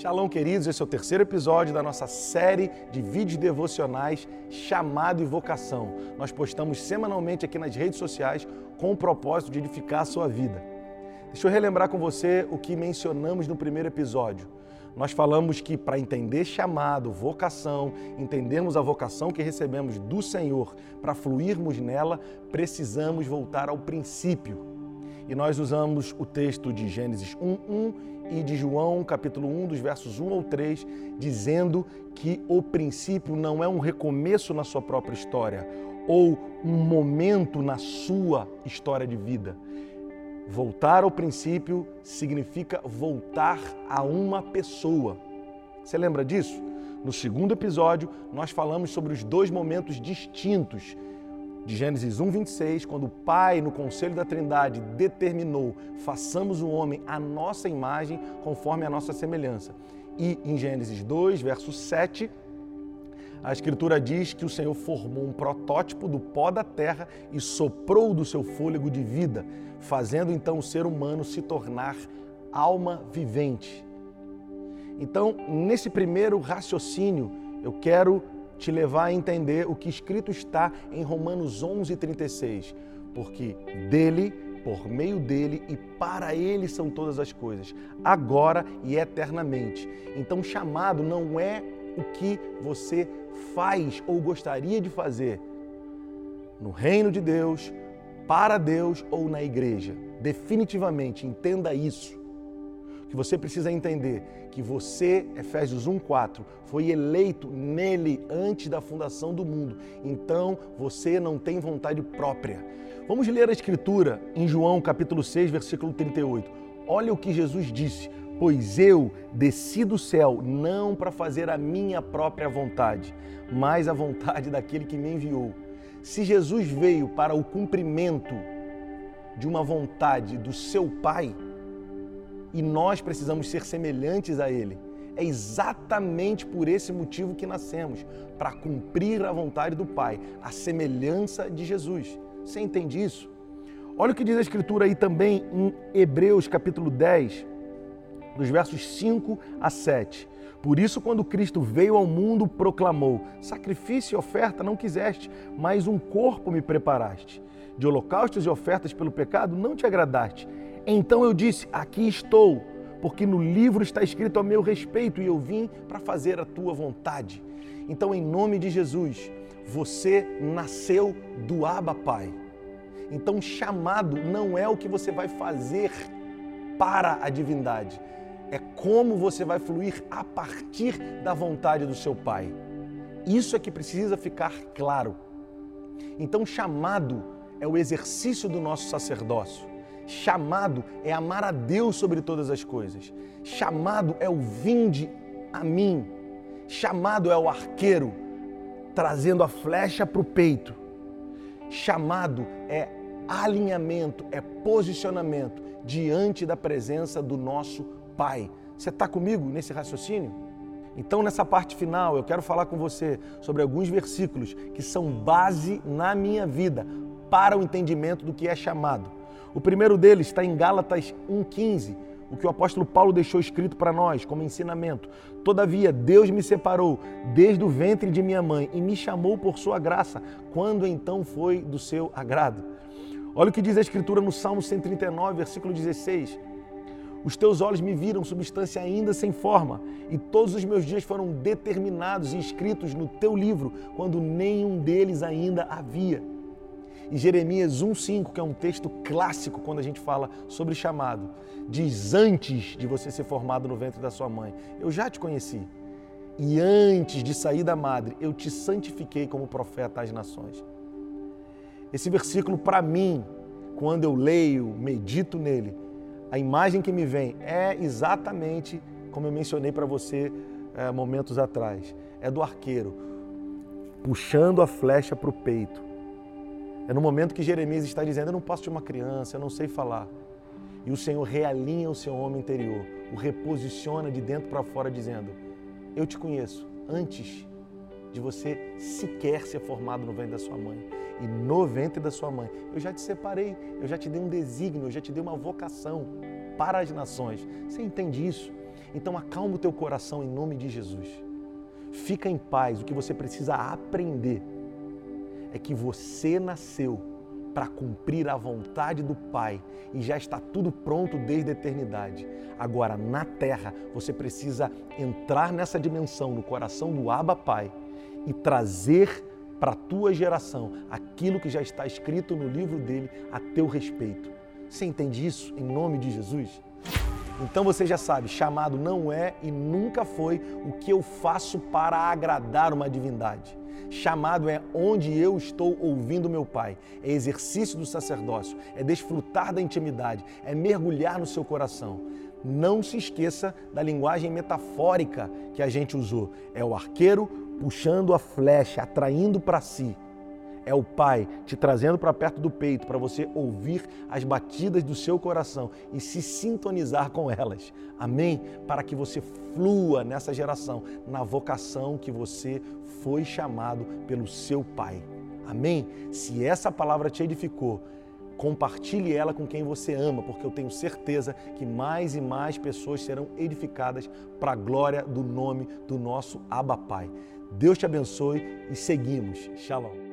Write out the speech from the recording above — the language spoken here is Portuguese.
Shalom, queridos. Esse é o terceiro episódio da nossa série de vídeos devocionais chamado e vocação. Nós postamos semanalmente aqui nas redes sociais com o propósito de edificar a sua vida. Deixa eu relembrar com você o que mencionamos no primeiro episódio. Nós falamos que para entender chamado, vocação, entendermos a vocação que recebemos do Senhor, para fluirmos nela, precisamos voltar ao princípio. E nós usamos o texto de Gênesis 1:1 e de João, capítulo 1, dos versos 1 ao 3, dizendo que o princípio não é um recomeço na sua própria história ou um momento na sua história de vida. Voltar ao princípio significa voltar a uma pessoa. Você lembra disso? No segundo episódio, nós falamos sobre os dois momentos distintos de Gênesis 1, 26, quando o Pai, no conselho da Trindade, determinou: façamos o homem à nossa imagem, conforme a nossa semelhança. E em Gênesis 2, verso 7, a Escritura diz que o Senhor formou um protótipo do pó da terra e soprou do seu fôlego de vida, fazendo então o ser humano se tornar alma vivente. Então, nesse primeiro raciocínio, eu quero te levar a entender o que escrito está em Romanos 11:36, porque dele, por meio dele e para ele são todas as coisas, agora e eternamente. Então, chamado não é o que você faz ou gostaria de fazer no reino de Deus, para Deus ou na igreja. Definitivamente, entenda isso que você precisa entender que você, Efésios 1:4, foi eleito nele antes da fundação do mundo. Então, você não tem vontade própria. Vamos ler a escritura em João, capítulo 6, versículo 38. Olha o que Jesus disse: "Pois eu desci do céu não para fazer a minha própria vontade, mas a vontade daquele que me enviou." Se Jesus veio para o cumprimento de uma vontade do seu Pai, e nós precisamos ser semelhantes a Ele. É exatamente por esse motivo que nascemos para cumprir a vontade do Pai, a semelhança de Jesus. Você entende isso? Olha o que diz a Escritura aí também em Hebreus capítulo 10, dos versos 5 a 7. Por isso, quando Cristo veio ao mundo, proclamou: Sacrifício e oferta não quiseste, mas um corpo me preparaste. De holocaustos e ofertas pelo pecado não te agradaste. Então eu disse: Aqui estou, porque no livro está escrito a meu respeito e eu vim para fazer a tua vontade. Então, em nome de Jesus, você nasceu do Abba Pai. Então, chamado não é o que você vai fazer para a divindade, é como você vai fluir a partir da vontade do seu Pai. Isso é que precisa ficar claro. Então, chamado é o exercício do nosso sacerdócio. Chamado é amar a Deus sobre todas as coisas. Chamado é o vinde a mim. Chamado é o arqueiro trazendo a flecha para o peito. Chamado é alinhamento, é posicionamento diante da presença do nosso Pai. Você está comigo nesse raciocínio? Então, nessa parte final, eu quero falar com você sobre alguns versículos que são base na minha vida para o entendimento do que é chamado. O primeiro deles está em Gálatas 1,15, o que o apóstolo Paulo deixou escrito para nós como ensinamento. Todavia, Deus me separou desde o ventre de minha mãe e me chamou por sua graça, quando então foi do seu agrado. Olha o que diz a Escritura no Salmo 139, versículo 16. Os teus olhos me viram substância ainda sem forma, e todos os meus dias foram determinados e escritos no teu livro, quando nenhum deles ainda havia. E Jeremias 1,5, que é um texto clássico quando a gente fala sobre chamado, diz: Antes de você ser formado no ventre da sua mãe, eu já te conheci. E antes de sair da madre, eu te santifiquei como profeta às nações. Esse versículo, para mim, quando eu leio, medito nele, a imagem que me vem é exatamente como eu mencionei para você é, momentos atrás: é do arqueiro puxando a flecha para o peito é no momento que Jeremias está dizendo: Eu não posso ter uma criança, eu não sei falar. E o Senhor realinha o seu homem interior, o reposiciona de dentro para fora, dizendo: Eu te conheço antes de você sequer ser formado no ventre da sua mãe. E no ventre da sua mãe, eu já te separei, eu já te dei um desígnio, eu já te dei uma vocação para as nações. Você entende isso? Então acalma o teu coração em nome de Jesus. Fica em paz. O que você precisa aprender é que você nasceu para cumprir a vontade do Pai e já está tudo pronto desde a eternidade. Agora, na terra, você precisa entrar nessa dimensão, no coração do Abba Pai e trazer para a tua geração aquilo que já está escrito no livro dele a teu respeito. Você entende isso em nome de Jesus? Então você já sabe, chamado não é e nunca foi o que eu faço para agradar uma divindade. Chamado é onde eu estou ouvindo meu Pai. É exercício do sacerdócio, é desfrutar da intimidade, é mergulhar no seu coração. Não se esqueça da linguagem metafórica que a gente usou. É o arqueiro puxando a flecha, atraindo para si é o Pai te trazendo para perto do peito para você ouvir as batidas do seu coração e se sintonizar com elas. Amém? Para que você flua nessa geração, na vocação que você foi chamado pelo seu Pai. Amém? Se essa palavra te edificou, compartilhe ela com quem você ama, porque eu tenho certeza que mais e mais pessoas serão edificadas para a glória do nome do nosso Abba Pai. Deus te abençoe e seguimos. Shalom.